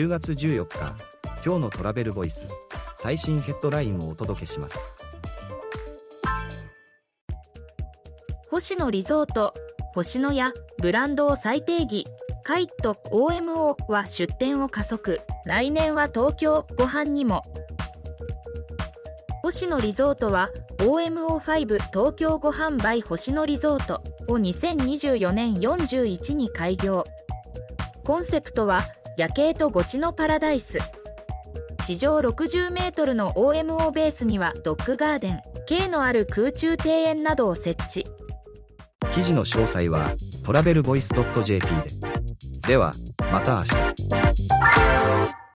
10月14日今日のトラベルボイス最新ヘッドラインをお届けします。星野リゾート星野やブランドを再定義カイト OMO は出店を加速来年は東京ご飯にも。星野リゾートは OMO5 東京ご飯 by 星野リゾートを2024年41に開業。コンセプトは夜景とゴチのパラダイス。地上60メートルの OMO ベースにはドッグガーデン。K のある空中庭園などを設置。記事の詳細はトラベルボイス .jp で。ではまた明日。